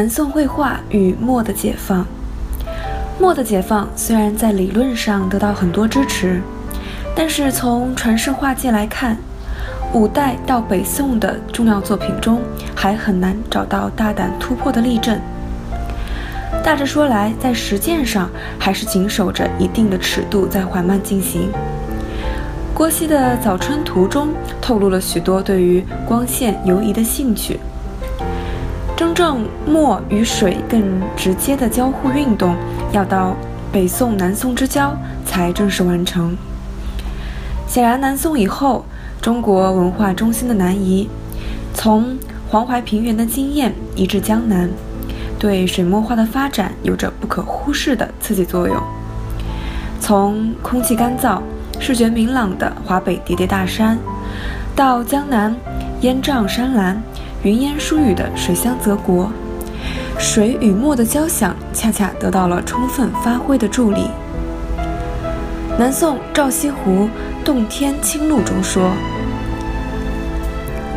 南宋绘画与墨的解放。墨的解放虽然在理论上得到很多支持，但是从传世画界来看，五代到北宋的重要作品中还很难找到大胆突破的例证。大致说来，在实践上还是谨守着一定的尺度在缓慢进行。郭熙的《早春图》中透露了许多对于光线游移的兴趣。真正墨与水更直接的交互运动，要到北宋、南宋之交才正式完成。显然，南宋以后，中国文化中心的南移，从黄淮平原的经验移至江南，对水墨画的发展有着不可忽视的刺激作用。从空气干燥、视觉明朗的华北叠叠大山，到江南烟瘴山岚。云烟疏雨的水乡泽国，水与墨的交响恰恰得到了充分发挥的助力。南宋赵西湖《洞天清录》中说：“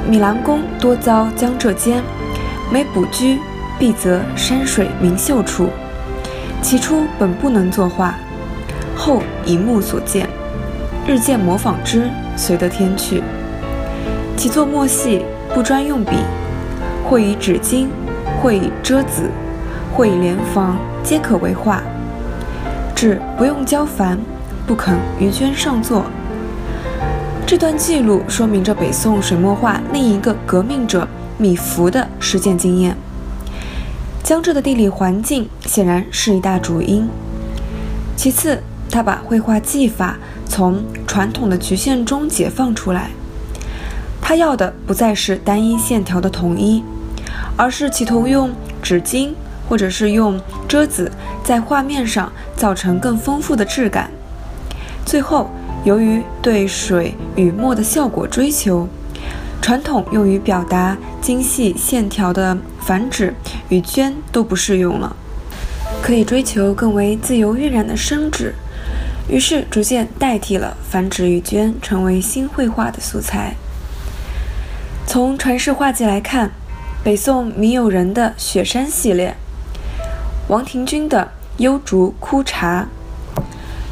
米兰宫多遭江浙间，每卜居，必择山水明秀处。起初本不能作画，后以目所见，日渐模仿之，随得天去。其作墨戏。”不专用笔，或以纸巾，或以遮子，或以连房，皆可为画。只不用胶矾，不肯于绢上作。这段记录说明着北宋水墨画另一个革命者米芾的实践经验。江浙的地理环境显然是一大主因。其次，他把绘画技法从传统的局限中解放出来。他要的不再是单一线条的统一，而是企图用纸巾或者是用遮子在画面上造成更丰富的质感。最后，由于对水与墨的效果追求，传统用于表达精细线条的矾纸与绢都不适用了，可以追求更为自由晕染的生纸，于是逐渐代替了矾纸与绢，成为新绘画的素材。从传世画技来看，北宋米友仁的《雪山》系列，王廷钧的《幽竹枯茶》，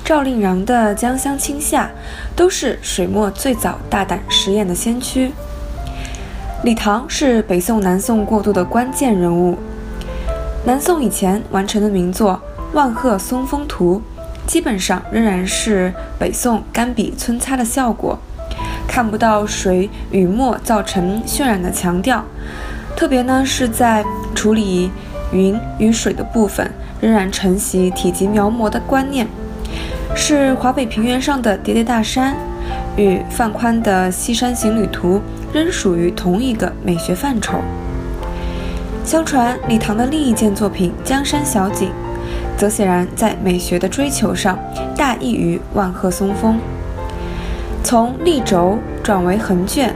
赵令禳的《江乡青夏》，都是水墨最早大胆实验的先驱。李唐是北宋、南宋过渡的关键人物。南宋以前完成的名作《万壑松风图》，基本上仍然是北宋干笔皴擦的效果。看不到水与墨造成渲染的强调，特别呢是在处理云与水的部分，仍然承袭体积描摹的观念，是华北平原上的叠叠大山，与范宽的《西山行旅图》仍属于同一个美学范畴。相传李唐的另一件作品《江山小景》，则显然在美学的追求上大异于《万壑松风》。从立轴转为横卷，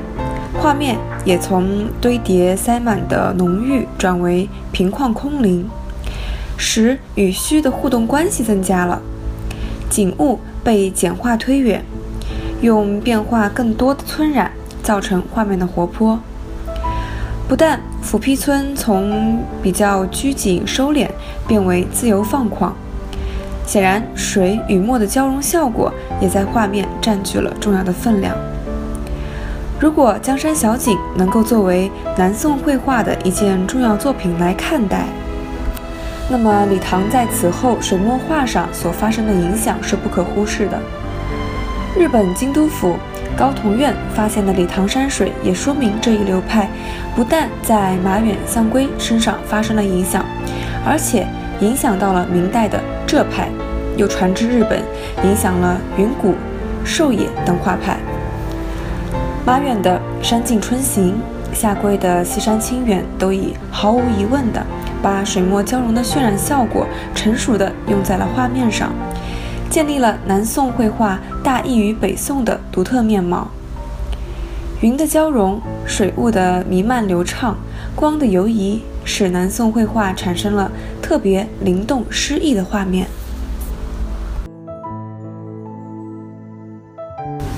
画面也从堆叠塞满的浓郁转为平旷空灵，实与虚的互动关系增加了，景物被简化推远，用变化更多的皴染造成画面的活泼。不但斧劈皴从比较拘谨收敛变为自由放旷。显然，水与墨的交融效果也在画面占据了重要的分量。如果《江山小景》能够作为南宋绘画的一件重要作品来看待，那么李唐在此后水墨画上所发生的影响是不可忽视的。日本京都府高同院发现的李唐山水也说明这一流派不但在马远、向归身上发生了影响，而且影响到了明代的浙派，又传至日本，影响了云谷、寿野等画派。马远的《山径春行》，夏圭的《西山清远》都已毫无疑问的把水墨交融的渲染效果成熟的用在了画面上，建立了南宋绘画大异于北宋的独特面貌。云的交融，水雾的弥漫流畅，光的游移，使南宋绘画产生了特别灵动诗意的画面。